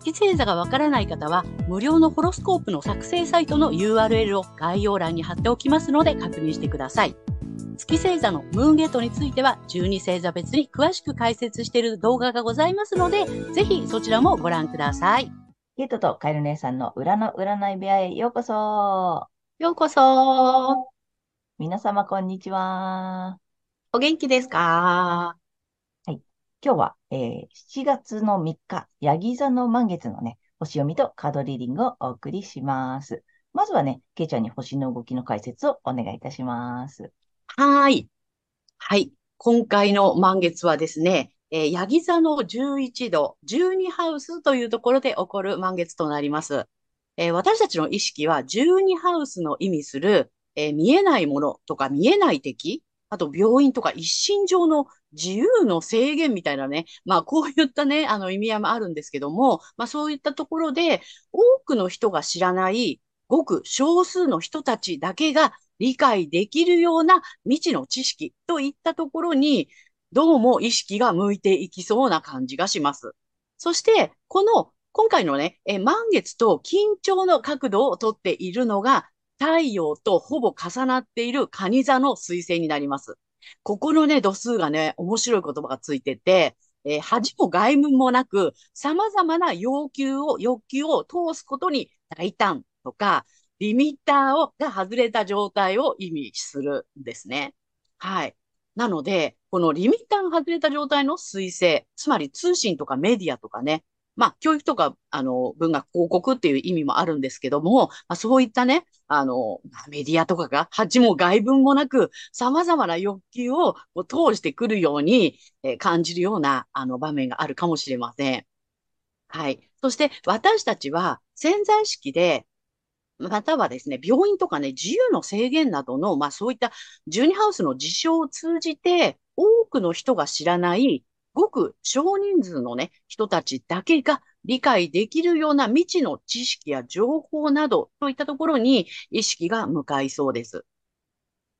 月星座がわからない方は、無料のホロスコープの作成サイトの URL を概要欄に貼っておきますので確認してください。月星座のムーンゲートについては、12星座別に詳しく解説している動画がございますので、ぜひそちらもご覧ください。ゲートとカエル姉さんの裏の占い部屋へようこそ。ようこそ。皆様、こんにちは。お元気ですか？はい。今日は、えー、7月の3日、ヤギ座の満月のね、星読みとカードリーディングをお送りします。まずはね、ケイちゃんに星の動きの解説をお願いいたします。はい。はい。今回の満月はですね、えー、ヤギ座の11度、12ハウスというところで起こる満月となります。えー、私たちの意識は12ハウスの意味する、えー、見えないものとか見えない敵、あと病院とか一身上の自由の制限みたいなね、まあこういったね、あの意味合いもあるんですけども、まあそういったところで多くの人が知らないごく少数の人たちだけが理解できるような未知の知識といったところに、どうも意識が向いていきそうな感じがします。そして、この今回のね、え満月と緊張の角度をとっているのが、太陽とほぼ重なっている蟹座の彗星になります。ここのね、度数がね、面白い言葉がついてて、えー、恥も外務もなく、様々な要求を、欲求を通すことに大胆とか、リミッターをが外れた状態を意味するんですね。はい。なので、このリミッターが外れた状態の彗星、つまり通信とかメディアとかね、まあ、教育とか、あの、文学広告っていう意味もあるんですけども、まあ、そういったね、あの、メディアとかが、恥も外文もなく、様々な欲求を通してくるように、えー、感じるような、あの、場面があるかもしれません。はい。そして、私たちは潜在意識でまたはですね、病院とかね、自由の制限などの、まあそういった12ハウスの事象を通じて、多くの人が知らない、ごく少人数のね、人たちだけが理解できるような未知の知識や情報などといったところに意識が向かいそうです。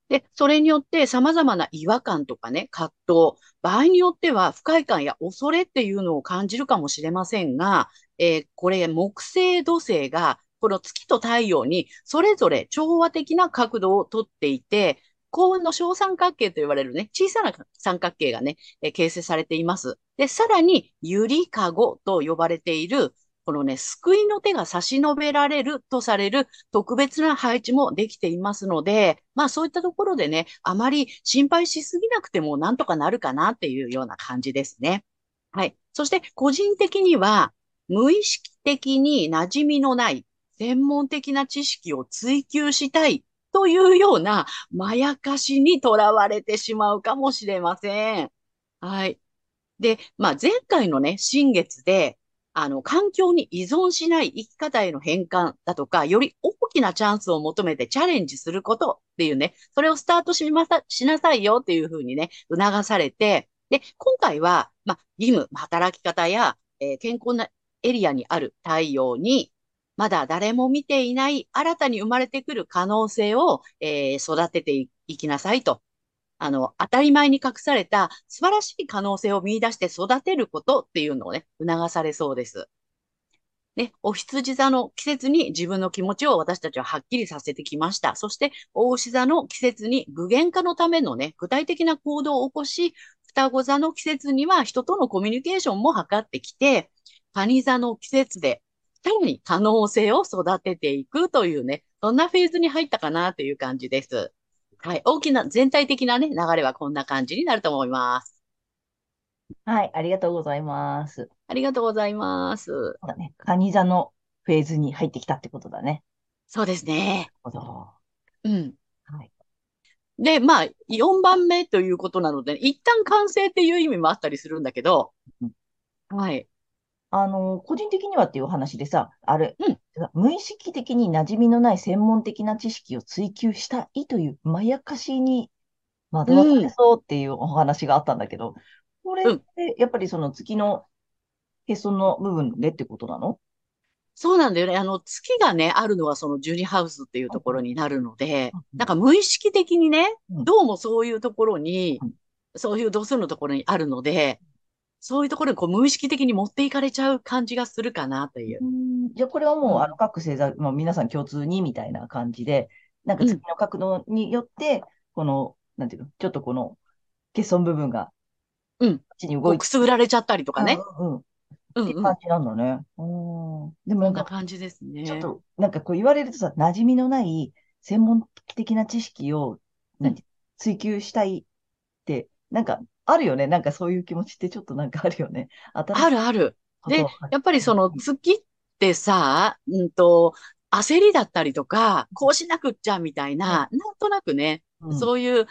で、それによって様々な違和感とかね、葛藤、場合によっては不快感や恐れっていうのを感じるかもしれませんが、えー、これ木星土星がこの月と太陽にそれぞれ調和的な角度をとっていて、幸運の小三角形と言われるね、小さな三角形がね、え形成されています。で、さらに、ゆりかごと呼ばれている、このね、救いの手が差し伸べられるとされる特別な配置もできていますので、まあそういったところでね、あまり心配しすぎなくてもなんとかなるかなっていうような感じですね。はい。そして個人的には、無意識的に馴染みのない専門的な知識を追求したいというようなまやかしにとらわれてしまうかもしれません。はい。で、まあ、前回のね、新月で、あの、環境に依存しない生き方への変換だとか、より大きなチャンスを求めてチャレンジすることっていうね、それをスタートしまさ、しなさいよっていうふうにね、促されて、で、今回は、まあ、義務、働き方や、えー、健康なエリアにある太陽に、まだ誰も見ていない新たに生まれてくる可能性を、えー、育てていきなさいと。あの、当たり前に隠された素晴らしい可能性を見出して育てることっていうのをね、促されそうです。ね、お羊座の季節に自分の気持ちを私たちははっきりさせてきました。そして、大牛座の季節に具現化のためのね、具体的な行動を起こし、双子座の季節には人とのコミュニケーションも図ってきて、蟹座の季節でさらに可能性を育てていくというね、そんなフェーズに入ったかなという感じです。はい。大きな、全体的なね、流れはこんな感じになると思います。はい。ありがとうございます。ありがとうございます。そうだね。カニ座のフェーズに入ってきたってことだね。そうですね。なるほど。うん。はい。で、まあ、4番目ということなので、一旦完成っていう意味もあったりするんだけど、はい。あの、個人的にはっていうお話でさ、あれ、うん。無意識的に馴染みのない専門的な知識を追求したいというまやかしに惑わされうん。そうっていうお話があったんだけど、これっうん。てやっぱりその月のへその部分でってことなの？そうなんだよね。あの、月がね、あるのはそのジュニハウスっていうところになるので、うんなんか無意識的にね、うんどうもそういうところに、うんそういう度数のところにあるので、そういうところにこう無意識的に持っていかれちゃう感じがするかなという。うんじゃあこれはもうあのうん。各星座、もう皆さん共通にみたいな感じで、なんかうん。月の角度によって、この、なんていうの、ちょっとこの欠損部分がこうん。っちに動いて、くすぐられちゃったりとかうんね。うんうん、っうんうん。て感じなんだね。うん。でもなそんなんか、感じですね。ちょっと、なんかこう言われるとさ、馴染みのない専門的な知識を、うん。なんて、追求したいって、なんか、あるよね。なんかそういう気持ちってちょっとなんかあるよね。あるある。で、やっぱりその見。月ってさ、うんと、焦りだったりとか、こうしなくっちゃみたいな、なんとなくね、うん。そういう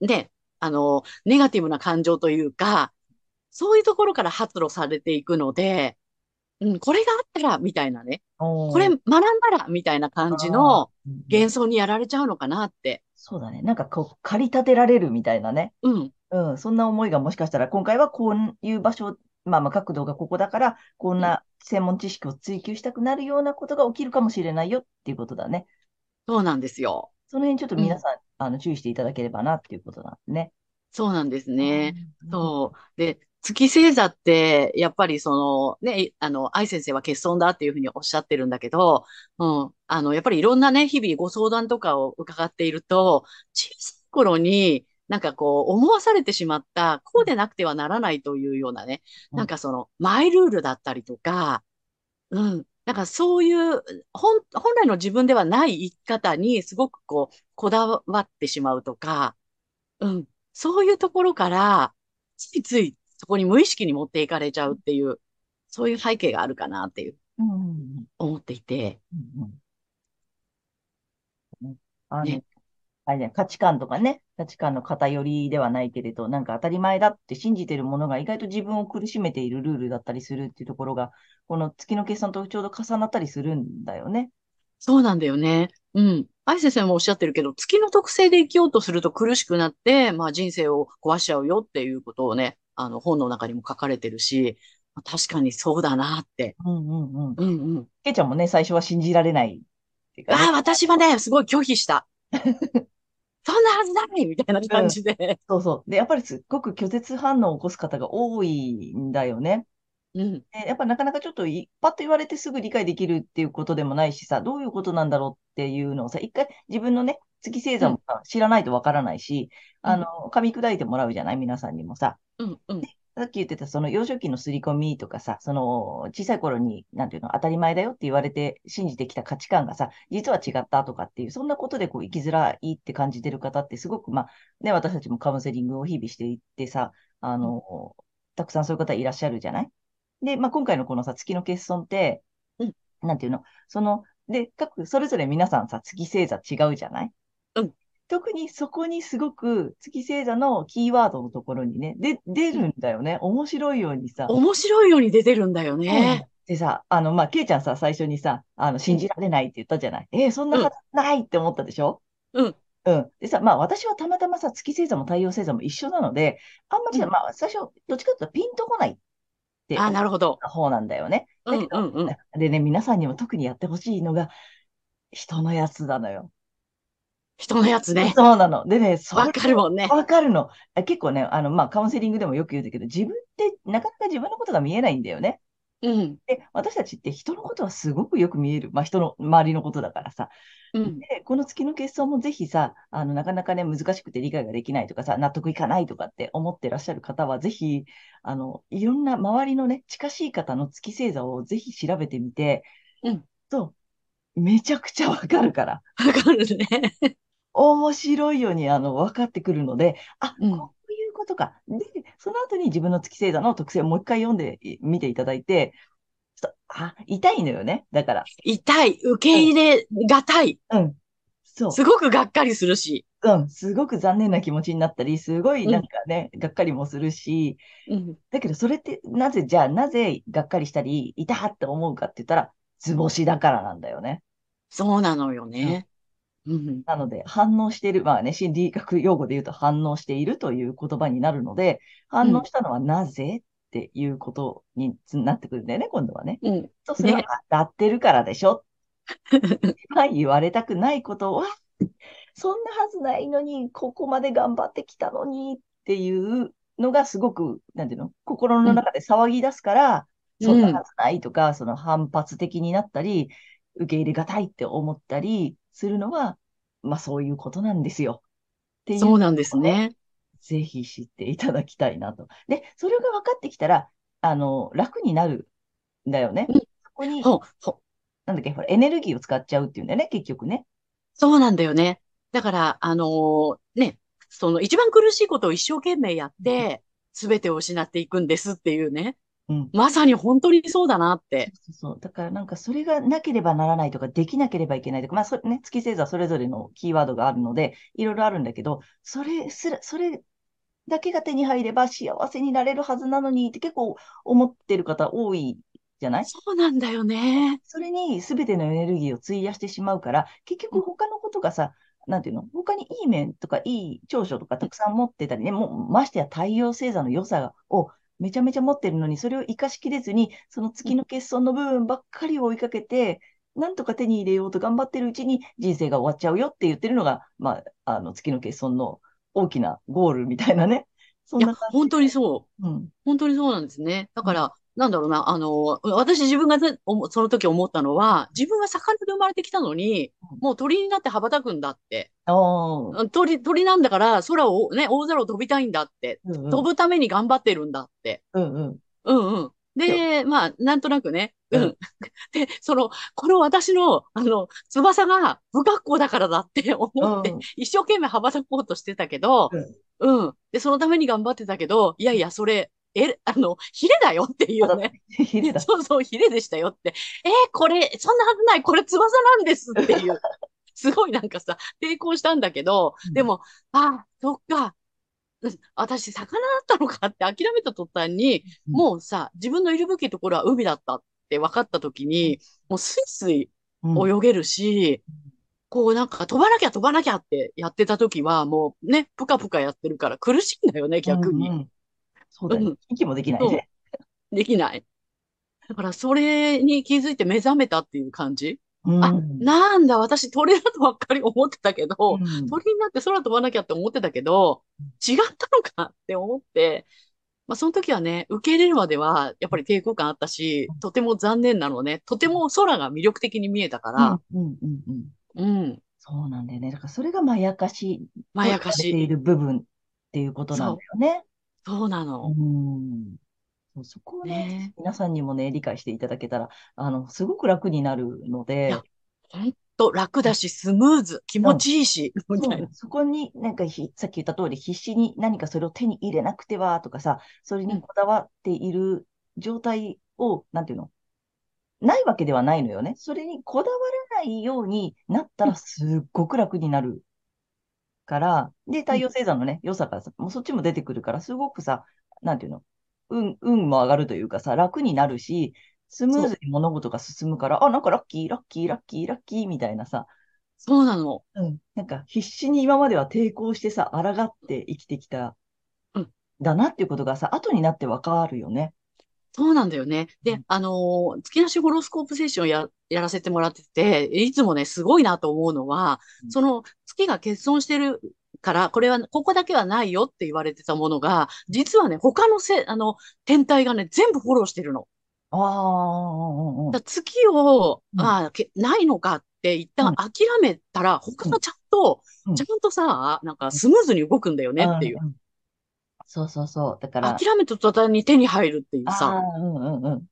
ね、あの、ネガティブな感情というか、そういうところから発露されていくので、うん、これがあったら、みたいなね、これ。学んだら、みたいな感じ。のうんうん幻想にやられちゃうのかなって。そうだね。なんかこう、駆り立てられるみたいなね。うん、うん。そんな思いがもしかしたら、今回はこういう場所、まあまあ角度がここだから、こんうん、な専門知識を追求したくなるようなことが起きるかもしれないよっていうことだね。そうなんですよ。その辺ちょっとうん。皆さん、あの、注意していただければなっていうことなんですね。そうなんですうね。ん。そう。で、月星座って、やっぱりその、ね、あの、愛先生は欠損だっていうふうにおっしゃってるんだけど、うん。あの、やっぱりいろんなね、日々ご相談とかを伺っていると、小さい頃に、なんかこう、思わされてしまった、こうでなくてはならないというようなね、うん。なんかその、マイルールだったりとか、うん。なんかそういう、本、本来の自分ではない生き方にすごくこう、こだわってしまうとか、うん。そういうところから、ついついそこに無意識に持っていかれちゃうっていう、そういう背景があるかなっていう、うん。思っていて、うんうんあの、ね。あれね、価値観とかね、価値観の偏りではないけれど、なんか当たり前だって信じてるものが意外と自分を苦しめているルールだったりするっていうところが、この月の計算とちょうど重なったりするんだよね。そうなんだよね。うん。愛先生もおっしゃってるけど、月の特性で生きようとすると苦しくなって、まあ人生を壊しちゃうよっていうことをね、あの本の中にも書かれてるし、確かにそうだなって。うんうんうん。うんうん。ケイちゃんもね、最初は信じられないね。ああ、私はね、すごい拒否した。そんなはずないみたいな感うん。じで。そうそう。で、やっぱりすっごく拒絶反応を起こす方が多いんだよね。うん。で、やっぱなかなかちょっとい、パッと言われてすぐ理解できるっていうことでもないしさ、どういうことなんだろうっていうのをさ、一回自分のね、月星うん。座もさ知らないとわからないし、うん。あの、噛み砕いてもらうじゃない？皆さんにもさ。うん。うん。さっき言ってたその幼少期の刷り込みとかさ、その小さい頃に、なんていうの、当たり前だよって言われて信じてきた価値観がさ、実は違ったとかっていう、そんなことでこう生きづらいって感じてる方ってすごく、まあ、ね、私たちもカウンセリングを日々していってさ、あうん。の、たくさんそういう方いらっしゃるじゃない？で、まあ、今回のこのさ、月の欠損って、うん。なんていうの、その、で、各、それぞれ皆さんさ、月星座違うじゃない？うん特にそこにすごく月星座のキーワードのところにね、で、出るんだよね。面白いようにさ。面白いように出てるんだよ。ね。でさ、あの、まあ、ケイちゃんさ、最初にさ、あの、うん、信じられないって言ったじゃない？えーそんなうん、はずないって思ったでしょ？うん、うん。でさ、まあ、私はたまたまさ、月星座も太陽星座も一緒なので、あんまり、うん。まあ、最初、どっちかというとピンとこないってあなるほど。た方なんだよね。うん、だけど、うん、うん。でね、皆さんにも特にやってほしいのが、人のやつなのよ。人のやつね。そうなの。でね、わかるもんね。わかるの。あ結構ね、あの、まあ、カウンセリングでもよく言うんだけど、自分ってなかなか自分のことが見えないんだよね。うん、で、私たちって人のことはすごくよく見える。まあ、人の周りのことだからさ。うん、で、この月の結晶もぜひさ、あの、なかなかね、難しくて理解ができないとかさ、納得いかないとかって思ってらっしゃる方は、ぜひ、あの、いろんな周りのね、近しい方の月星座をぜひ調べてみて、うん。と、めちゃくちゃわかるから。わかるね。面白いように、あの、分かってくるので、あ、うん。こういうことか。で、その後に自分の月星座の特性をもう一回読んでみていただいて、ちょっと、あ、痛いのよね。だから。痛い。受けうん、入れがたい。うん。そすごくがっかりするし。うん、すごく残念な気持ちになったり、すごいなんかね、がっかりもするし、うん。だけどそれってなぜ、じゃあなぜがっかりしたり、いたって思うかって言ったら、図星だからなんだよね。そうなのようんね。うん。なので、反応している、まあね、心理学用語で言うと反応しているという言葉になるので、反応うん。したのはなぜっていうことになってくるんだよね、今度はね。うん。そう、それはね。当たってるからでしょ。は言われたくないことは、そんなはずないのに、ここまで頑張ってきたのにっていうのがすごく、なんていうの、心うん。の中で騒ぎ出すから、そんなうん。はずないとか、その反発的になったり、受け入れがたいって思ったりするのは、まあそういうことなんですよ。っていうのそうなんですをね、ね。ぜひ知っていただきたいなと。で、それが分かってきたら、あの、楽になるんだよね。うん。そこに。なんだっけ、ほら、エネルギーを使っちゃうっていうんだよね、結局ね。そうなんだよね。だから、あのーね、その一番苦しいことを一生懸命やって、すべてを失っていくんですっていうね。うん。まさに本当にそうだなって。そうそう。だからなんかそれがなければならないとか、できなければいけないとか、まあそれね、月星座それぞれのキーワードがあるので、いろいろあるんだけど、それすら、それだけが手に入れば幸せになれるはずなのにって結構思ってる方多いじゃない？そうなんだよね。それに全てのエネルギーを費やしてしまうから、結うん局他のことがさ、なんていうの？他にいい面とかいい長所とかたくさん持ってたりね、もうましてや太陽星座の良さをめちゃめちゃ持ってるのに、それを活かしきれずに、その月の欠損の部分ばっかりを追いかけて、なんとか手に入れようと頑張ってるうちに人生が終わっちゃうよって言ってるのが、まあ、あの月の欠損の大きなゴールみたいなね。そんな感本じで。当にそう。うん。本当にそうなんですね。だうん。から、なんだろうな、あの、私自分がその時思ったのは、自分は魚で生まれてきたのに、もう鳥になって羽ばたくんだって。鳥、鳥なんだから空をね、大空を飛びたいんだって。うんうん。飛ぶために頑張ってるんだって。うんうん。うんうん。でまあ、なんとなくね、うん。うん。で、その、この私の、あの、翼が不格好だからだって思うって、ん。一生懸命羽ばたこうとしてたけど、うん。うん。で、そのために頑張ってたけど、いやいや、それ、え、あの、ヒレだよっていうね。て、ヒレだ。そうそう、ヒレでしたよって。えーこれ、そんなはずない、これ翼なんですっていう。すごいなんかさ、抵抗したんだけど、うん。でも、ああ、そっか、うん私、魚だったのかって諦めた途端に、うん。もうさ、自分のいるべきところは海だったって分かった時に、もうスイスイうん。泳げるし、こうなんか飛ばなきゃ飛ばなきゃってやってた時は、もうね、ぷかぷかやってるから苦しいんだよね、うん。逆に。うん。そうだよね。うん、息もできないそね。う、できない。だからそれに気づいて目覚めたっていう感じ？うあ、ん。なんだ、私鳥だとばっかり思ってたけど、うん。鳥になって空飛ばなきゃって思ってたけど、違ったのかって思って、まあその時はね、受け入れるまではやっぱり抵抗感あったし、とても残念なのね、とても空が魅力的に見えたかうん。ら、うん。うん。うんうん、そうなんだよね。だからそれがまやかしまやかし。ている部分っていうことなんだそよね。う、そうなうの。ん。そうそこをね、ね皆さんにもね、理解していただけたら、あの、すごく楽になるのいや、で、ほんと楽だし、スムーズ、気持うん。ちいいし、みたいな。そこになんかひ、さっき言った通り、必死に何かそれを手に入れなくてはとかさ、それうん、にこだわっている状態を、なんていうの？ないわけではないのよね。それにこだわらないようになったらうん、すっごく楽になるから、で、うん。太陽星座のね、良さがさ、もうそっちも出てくるから、すごくさ、なんていうの運、運も上がるというかさ、楽になるし、スムーズに物事が進むから、あ、なんかラッキー、ラッキー、ラッキー、ラッキーみたいなさ、そうなの。うん。なんか必死に今までは抵抗してさ、抗って生きてきた、うん。だなっていうことがさ、後になってわかるよね。そうなんだよね。で、うん。あのー月なしホロスコープセッションや、やらせてもらってて、いつもね、すごいなと思うのは、その月が欠損してるから、これは、ここだけはないよって言われてたものが、実はね、他のせ、あの、天体がね、全部フォローしてるの。ああ、月を、うん。あないのかって一うん。旦諦めたら、他うん。のちゃんと、うん。ちゃんとさ、なんかうん。スムーズに動くんだようねっていう。ん。そうそうそう。だから、諦めた途端に手に入るっていうさ。うんうんうん。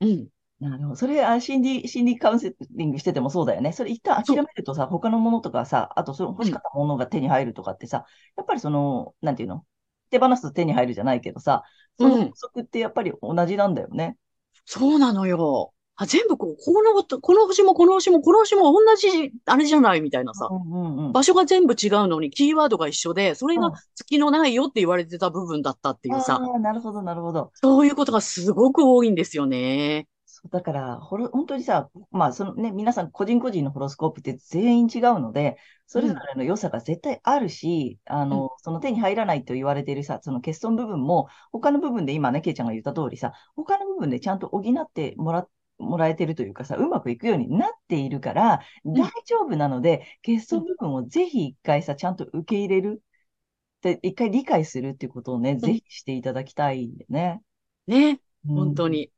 うん。なるほど。それ、あ、心理、心理カウンセリングしててもそうだよね。それ一旦諦。めるとさ、他のものとかさ、あとその欲うん。しかったものが手に入るとかってさ、やっぱりその、なんていうの？手放すと手に入るじゃないけどさ、その法うん。則ってやっぱり同じなんだよね。そうなのよ。あ、全部こう、この、この星もこの星もこの星も同じ、あれじゃないみたいなさ。うんうんうん。場所が全部違うのに、キーワードが一緒で、それがうん月のないよって言われてた部分だったっていうさ、ああ、なるほど、なるほど。そういうことがすごく多いんですよね。だから、ほろ、本当にさ、まあ、そのね、皆さん個人個人のホロスコープって全員違うので、それぞれの良さが絶対あるし、あの、その手に入らないと言われているさ、その欠損部分も、他の部分で今ね、ケイちゃんが言った通りさ、他の部分でちゃんと補ってもら、もらえてるというかさ、うまくいくようになっているから、ん大丈夫なので、欠損部分をぜひ一回さ、ちゃんと受け入れる。で、一回理解するっていうことをね、ぜひしていただきたいんでね。ね、うん本当。に。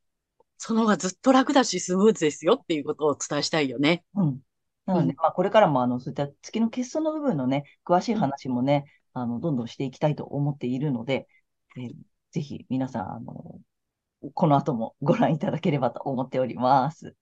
その方がずっと楽だし、スムーズですよっていうことをお伝えしたいよね。うん。なので、うんまあ、これからも、あの、そういった月の欠損の部分のね、詳しい話もね、あの、どんどんしていきたいと思っているので、えーぜひ皆さん、あの、この後もご覧いただければと思っております。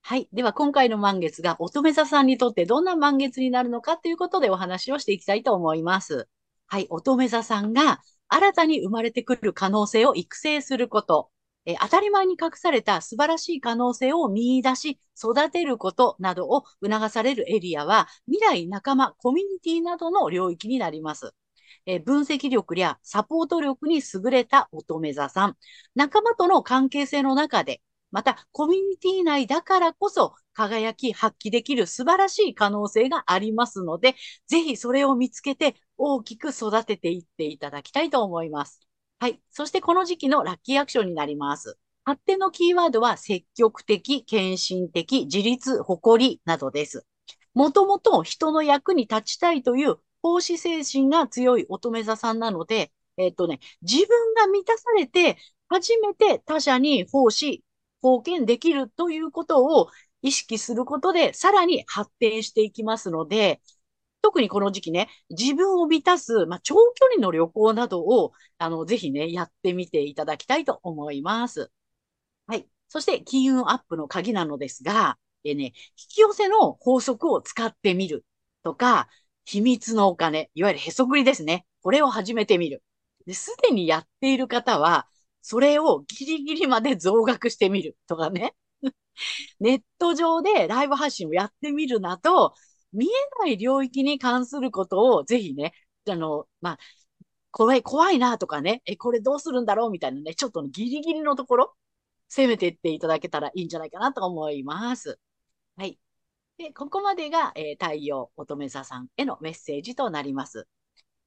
はい。では、今回の満月が乙女座さんにとってどんな満月になるのかということでお話をしていきたいと思います。はい。乙女座さんが新たに生まれてくる可能性を育成すること。えー当たり前に隠された素晴らしい可能性を見出し、育てることなどを促されるエリアは、未来、仲間、コミュニティなどの領域になります。えー分析力やサポート力に優れた乙女座さん。仲間との関係性の中で、また、コミュニティ内だからこそ、輝き、発揮できる素晴らしい可能性がありますので、ぜひそれを見つけて、大きく育てていっていただきたいと思います。はい。そして、この時期のラッキーアクションになります。発展のキーワードは、積極的、献身的、自立、誇りなどです。もともと人の役に立ちたいという奉仕精神が強い乙女座さんなので、えっとね、自分が満たされて、初めて他者に奉仕、貢献できるということを意識することで、さらに発展していきますので、特にこの時期ね、自分を満たす、まあ、長距離の旅行などを、あの、ぜひね、やってみていただきたいと思います。はい。そして、金運アップの鍵なのですが、えね、引き寄せの法則を使ってみるとか、秘密のお金、いわゆるへそくりですね。これを始めてみる。すでにやっている方は、それをギリギリまで増額してみるとかね。ネット上でライブ配信をやってみるなど、見えない領域に関することをぜひね、あの、まあ、怖い、怖いなとかね、え、これどうするんだろうみたいなね、ちょっとギリギリのところ、攻めていっていただけたらいいんじゃないかなと思います。はい。で、ここまでが、えー太陽乙女座さんへのメッセージとなります。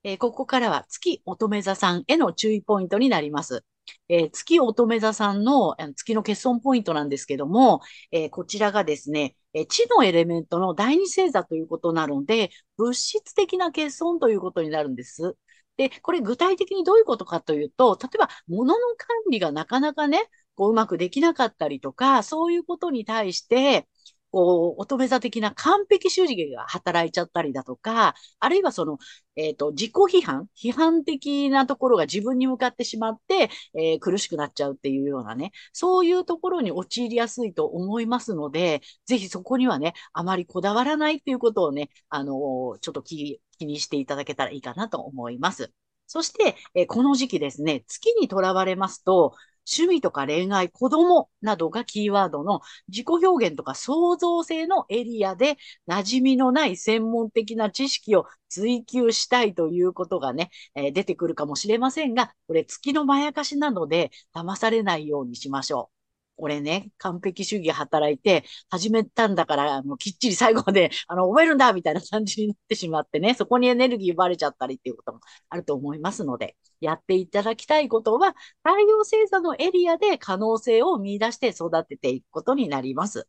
えーここからは月乙女座さんへの注意ポイントになります。えー月乙女座さんのあの月の欠損ポイントなんですけども、えーこちらがですね、えー地のエレメントの第二星座ということなので、物質的な欠損ということになるんです。で、これ具体的にどういうことかというと、例えば物の管理がなかなかね、こううまくできなかったりとか、そういうことに対して、こう、乙女座的な完璧主義が働いちゃったりだとか、あるいはその、えっと、自己批判、批判的なところが自分に向かってしまって、えー苦しくなっちゃうっていうようなね、そういうところに陥りやすいと思いますので、ぜひそこにはね、あまりこだわらないっていうことをね、あのーちょっと気にしていただけたらいいかなと思います。そして、えこの時期ですね、月にとらわれますと、趣味とか恋愛、子供などがキーワードの自己表現とか創造性のエリアで馴染みのない専門的な知識を追求したいということがね、えー出てくるかもしれませんが、これ月のまやかしなので騙されないようにしましょう。これね、完璧主義働いて、始めたんだから、もうきっちり最後まで、あの、覚えるんだみたいな感じになってしまってね、そこにエネルギー奪われちゃったりっていうこともあると思いますので、やっていただきたいことは、太陽星座のエリアで可能性を見出して育てていくことになります。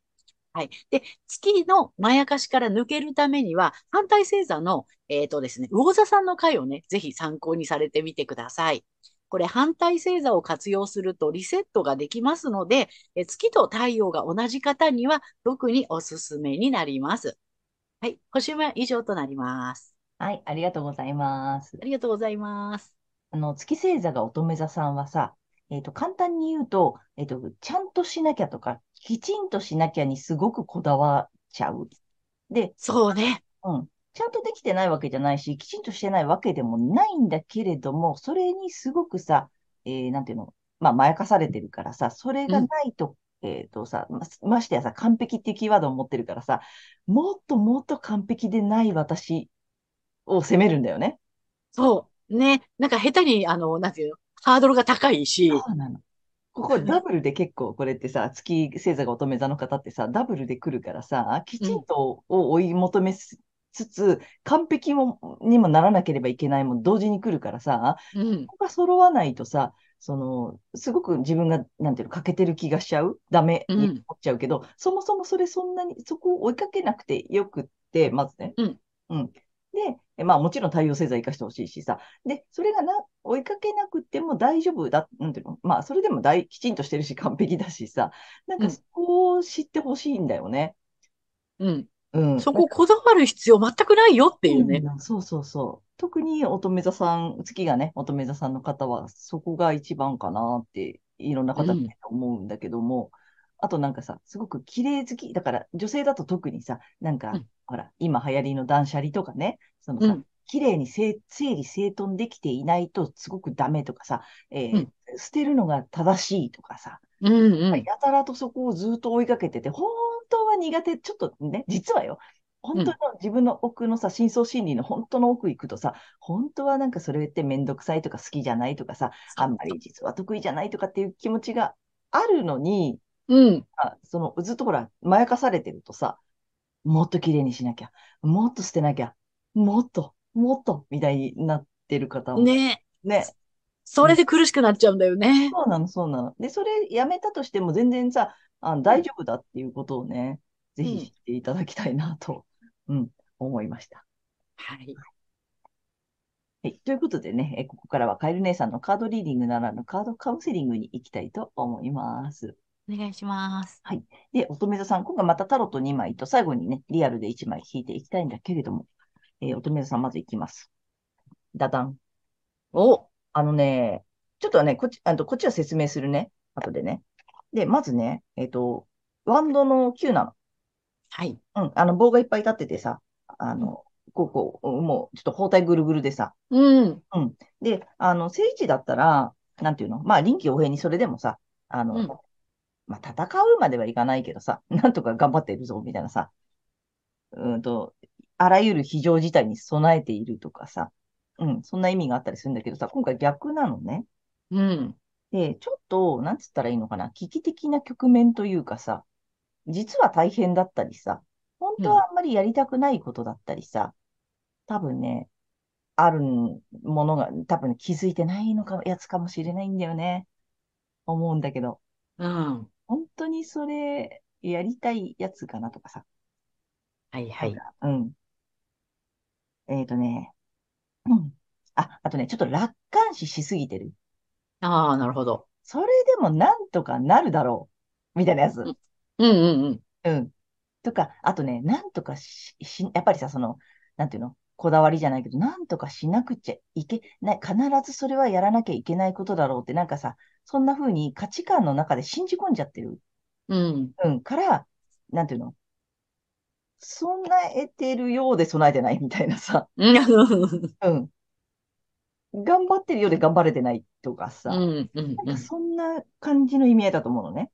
はい。で、月のまやかしから抜けるためには、反対星座の、えっとですね、魚座さんの回をね、ぜひ参考にされてみてください。これ、反対星座を活用するとリセットができますので、え月と太陽が同じ方には特におすすめになります。はい。星は以上となります。はい、ありがとうございますあ。りがとうございます。あの、月星座が乙女座さんはさ、えっと、簡単に言うと、えっと、ちゃんとしなきゃとか、きちんとしなきゃにすごくこだわっちゃう。で、そうね。うん。ちゃんとできてないわけじゃないし、きちんとしてないわけでもないんだけれども、それにすごくさ、えーなんていうの、まあ、まやかされてるからさ、それがないとえっとさ、ま、ましてやさ、完璧っていうキーワードを持ってるからさ、もっともっと完璧でない私を責めるんだよね。そう。ね。なんか下手に、あの、なんていうの、ハードルが高いし。そうなの。ここダブルで結構これってさ、月星座が乙女座の方ってさ、ダブルで来るからさ、きちんとを追い求めつつ、完璧もにもならなければいけないも同時に来るからさ、うん。ここが揃わないとさ、その、すごく自分が、なんていうの、欠けてる気がしちゃう？ダメに思っちゃうけど、そもそもそれそんなに、そこを追いかけなくてよくって、まずね。うん。うん。で、まあもちろん太陽星座生かしてほしいしさ。で、それがな、追いかけなくても大丈夫だ、なんていうの？まあそれでも大、きちんとしてるし完璧だしさ。なんかそこを知ってほしいんだよね。うん。うん。そここだわる必要全くないよっていうね。うん、そうそうそう。特に乙女座さん、月がね、乙女座さんの方は、そこが一番かなって、いろんな方に思うんだけども、うん、あとなんかさ、すごく綺麗好き。だから女性だと特にさ、なんか、うん、ほら、今流行りの断捨離とかね、そのさ、うん、綺麗に整理整頓できていないとすごくダメとかさ、えーうん、捨てるのが正しいとかさ、うんうん、やたらとそこをずっと追いかけてて、本当は苦手、ちょっとね、実はよ、本当の自分の奥のさ、深層心理の本当の奥行くとさ、本当はなんかそれってめんどくさいとか好きじゃないとかさ、あんまり実は得意じゃないとかっていう気持ちがあるのに、うん。あそのずっとほら、まやかされてるとさ、もっと綺麗にしなきゃ、もっと捨てなきゃ、もっと、もっと、みたいになってる方も。ねね。それで苦しくなっちゃうんだよね。そうなの、そうなの。で、それやめたとしても全然さ、あ大丈夫だっていうことをね、ぜひ知っていただきたいなと、うん、思いました。はい。はい。ということでね、ここからはカエル姉さんのカードリーディングならぬカードカウンセリングに行きたいと思います。お願いします。はい。で、乙女座さん、今回またタロット2枚と最後にね、リアルで1枚引いていきたいんだけれども、えー、乙女座さんまずいきます。ダダン。おあのね、ちょっとね、こっち、あとこっちは説明するね。後でね。で、まずね、えっ、ー、と、ワンドの9なの。はい。うん、あの、棒がいっぱい立っててさ、あの、こう、こう、もう、ちょっと包帯ぐるぐるでさ。うん。うん。で、あの、聖地だったら、なんていうの？まあ、臨機応変にそれでもさ、あの、うん、まあ、戦うまではいかないけどさ、なんとか頑張ってるぞ、みたいなさ、うんと、あらゆる非常事態に備えているとかさ、うん、そんな意味があったりするんだけどさ、今回逆なのね。うん。で、ちょっと、なんつったらいいのかな、危機的な局面というかさ、実は大変だったりさ、本当はあんまりやりたくないことだったりさ、多分ね、あるものが多分気づいてないのか、やつかもしれないんだよね。思うんだけど。うん。本当にそれ、やりたいやつかなとかさ。はいはい。うん。えっ、ー、とね。うん。あ、あとね、ちょっと楽観視しすぎてる。ああ、なるほど。それでもなんとかなるだろう。みたいなやつ。うんうんうん。うん。とか、あとね、なんとかし、し、やっぱりさ、その、なんていうの？こだわりじゃないけど、なんとかしなくちゃいけない、必ずそれはやらなきゃいけないことだろうって、なんかさ、そんな風に価値観の中で信じ込んじゃってる。うん。うん。から、なんていうの？備えてるようで備えてないみたいなさ。うん。頑張ってるようで頑張れてないとかさ。うん。うん。なんかそんな感じの意味合いだと思うのね。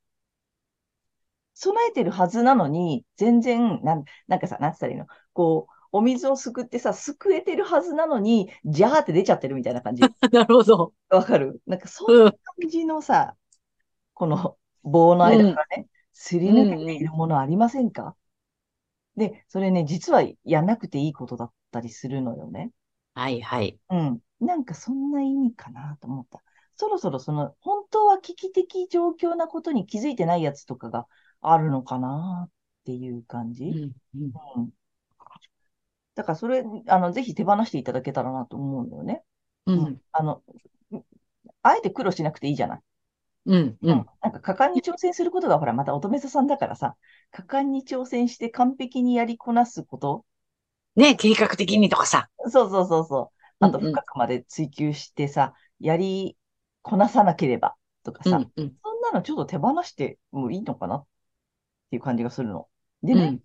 備えてるはずなのに、全然、なん、なんかさ、なんつったらいいの？こう、お水をすくってさ、すくえてるはずなのに、ジャーって出ちゃってるみたいな感じ。なるほど。わかる？なんか、そんな感じのさ、この棒の間からね、すり抜けているものありませんか、で、それね、実はやんなくていいことだったりするのよね。はいはい。うん。なんかそんな意味かなと思った。そろそろその、本当は危機的状況なことに気づいてないやつとかがあるのかなっていう感じ？うん、うん、だからそれ、あの、ぜひ手放していただけたらなと思うのよね。うん。あの、あえて苦労しなくていいじゃない。うん、うん。なんか果敢に挑戦することが、ほら、また乙女座さんだからさ、果敢に挑戦して完璧にやりこなすこと。ね、計画的にとかさ。そうそうそうそう。あと深くまで追求してさ、うんうん、やりこなさなければとかさ、うんうん、そんなのちょっと手放してもいいのかな？っていう感じがするの。でね、うん、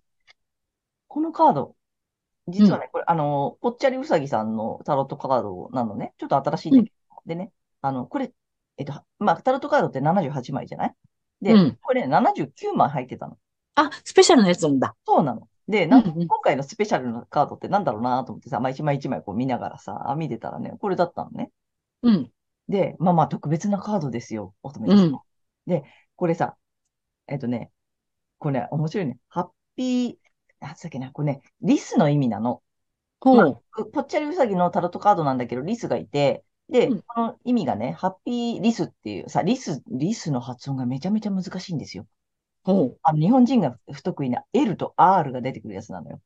このカード、実はね、これ、あの、ぽっちゃりうさぎさんのタロットカードなのね。ちょっと新しいんだけど。でね、あの、これ、えっと、まあ、タロットカードって78枚じゃない？で、うん。これ79枚入ってたの。あ、スペシャルなやつなんだ。そうなの。で、なん今回のスペシャルなカードってなんだろうなと思ってさ、まあ一枚一枚こう見ながらさ、あ見てたらね、これだったのね。うん。で、まあまあ特別なカードですよ、乙女座さん。うん。で、これさ、えっとね、これね、面白いね。ハッピー、なんつっけな、これね、リスの意味なの。まあほう。うぽっちゃりうさぎのタロットカードなんだけど、リスがいて、で、うんこの意味がね、ハッピーリスっていうさ、リス、リスの発音がめちゃめちゃ難しいんですよ。あの、日本人が不得意な L と R が出てくるやつなのよ。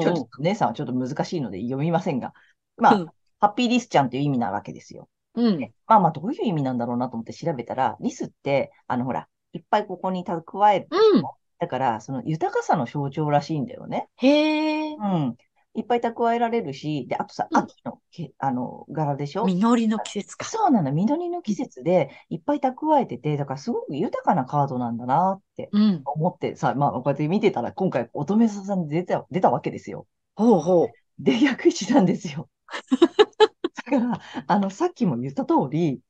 ちょっと姉さんはちょっと難しいので読みませんが。まあ、うんハッピーリスちゃんっていう意味なわけですよ。うん。まあまあ、どういう意味なんだろうなと思って調べたら、リスって、あの、ほら、いっぱいここに蓄える。うん。だから、その豊かさの象徴らしいんだよね。へえ。うん。いっぱい蓄えられるし、で、あとさ、うん秋のけ、あの、柄でしょ？実りの季節か。そうなの、緑の季節でいっぱい蓄えてて、だからすごく豊かなカードなんだなってうん。思ってさ、まあ、こうやって見てたら、今回、乙女座さんで出た、出たわけですよ。ほうほう。で、逆位置なんですよ。だから、あの、さっきも言った通り、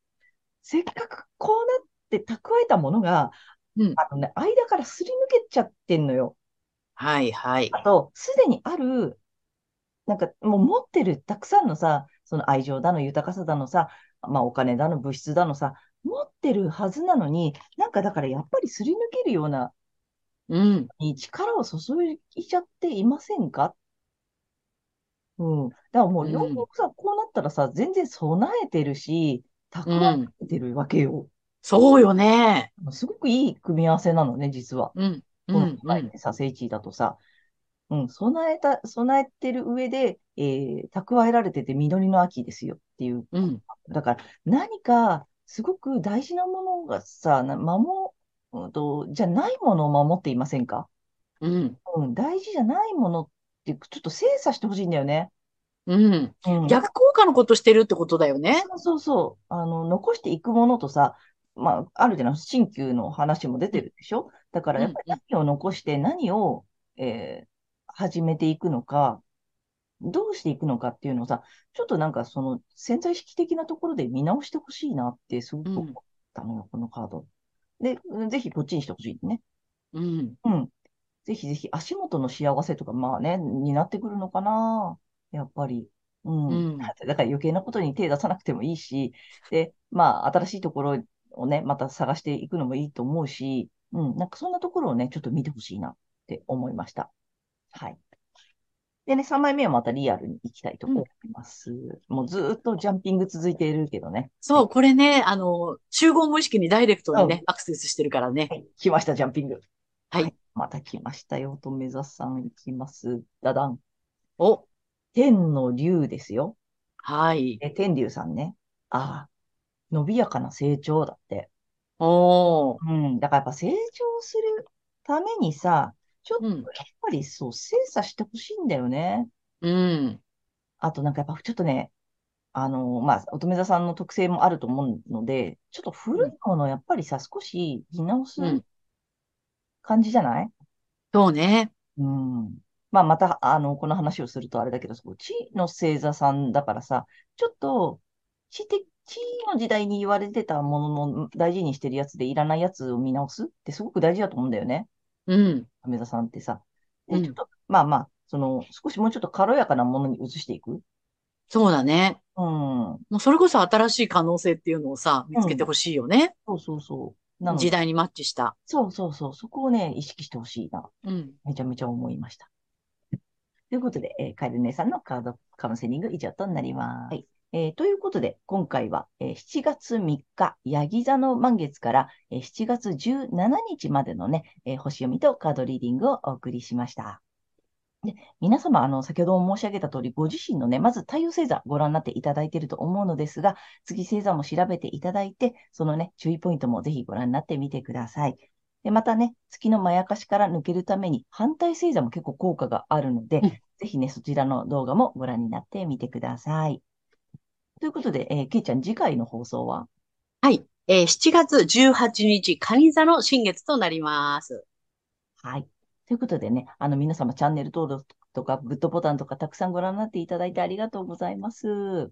せっかくこうなって蓄えたものが、うん。あのね、間からすり抜けちゃってんのよ。はいはい。あと、すでにある、なんかもう持ってるたくさんのさ、その愛情だの豊かさだのさ、まあお金だの物質だのさ、持ってるはずなのに、なんかだからやっぱりすり抜けるような、うん。に力を注いちゃっていませんか？うん。だからもう、うんよくよくさ、こうなったらさ、全然備えてるし、蓄えてるわけよ。そうよね。すごくいい組み合わせなのね、実は。うん。うこのん。うん。場合ね、さ、聖地だとさ、うん、備えた、備えてる上で、えー、蓄えられてて実りの秋ですよっていう。うん。だから、何か、すごく大事なものがさ、な守、うんと、じゃないものを守っていませんか？うん。うん、大事じゃないものって、ちょっと精査してほしいんだよね。うん。うん。逆効果のことしてるってことだよね。そうそうそう。あの、残していくものとさ、まあ、あるじゃない、新旧の話も出てるでしょ？だから、やっぱり何を残して何を、えー始めていくのか、どうしていくのかっていうのをさ、ちょっとなんかその潜在意識的なところで見直してほしいなってすごく思ったのよ、このカード。で、ぜひこっちにしてほしいね。うん。うん。ぜひぜひ足元の幸せとか、まあね、になってくるのかな。やっぱり。うん。うん だから余計なことに手出さなくてもいいし、で、まあ、新しいところをね、また探していくのもいいと思うし、うん、なんかそんなところをね、ちょっと見てほしいなって思いました。はい。でね、3枚目はまたリアルに行きたいと思います。もうずーっとジャンピング続いているけどね。そう、これね、あの、集合無意識にダイレクトにうね、アクセスしてるからね。はい、来ました、ジャンピング。はい。また来ましたよ、とめざさん行きます。ダダン。お、天の竜ですよ。はい。え、天竜さんね。ああ、伸びやかな成長だって。おー。うん。だからやっぱ成長するためにさ、ちょっとうんやっぱりそう、精査してほしいんだよね。うん。あとなんかやっぱちょっとね、あの、まあ、乙女座さんの特性もあると思うので、ちょっと古いものをやっぱりさ、少し見直すうん感じじゃない？そうね。うん。まあ、また、あの、この話をするとあれだけど、そう地の星座さんだからさ、ちょっと、地的、地の時代に言われてたものの大事にしてるやつでいらないやつを見直すってすごく大事だと思うんだよね。うん。亀座さんってさ。で、うんちょっと、まあまあ、その、少しもうちょっと軽やかなものに移していく？そうだね。うん。もうそれこそ新しい可能性っていうのをさ、見つけてほしいよね。そうそうそう。なので、時代にマッチした。そうそうそう。そこをね、意識してほしいな。うん。めちゃめちゃ思いました。ということで、えーカエル姉さんのカードカウンセリング以上となります。はいえーということで、今回は、えー7月3日、ヤギ座の満月から、えー7月17日までのね、えー星読みとカードリーディングをお送りしました。で皆様、あの、先ほども申し上げた通り、ご自身のね、まず太陽星座ご覧になっていただいていると思うのですが、月星座も調べていただいて、そのね、注意ポイントもぜひご覧になってみてください。で、またね、月のまやかしから抜けるために反対星座も結構効果があるので、うんぜひね、そちらの動画もご覧になってみてください。ということで、えー、きーちゃん、次回の放送は？はい。えー、7月18日、カニ座の新月となります。はい。ということでね、あの、皆様、チャンネル登録とか、グッドボタンとか、たくさんご覧になっていただいてありがとうございます。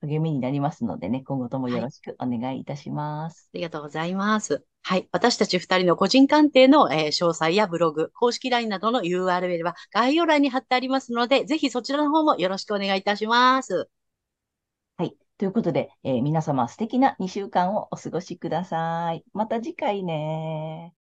励みになりますのでね、今後ともよろしくお願いいたします。はい、ありがとうございます。はい。私たち二人の個人鑑定の、えー、詳細やブログ、公式 LINE などの URL は概要欄に貼ってありますので、ぜひそちらの方もよろしくお願いいたします。ということで、えー、皆様素敵な2週間をお過ごしください。また次回ね。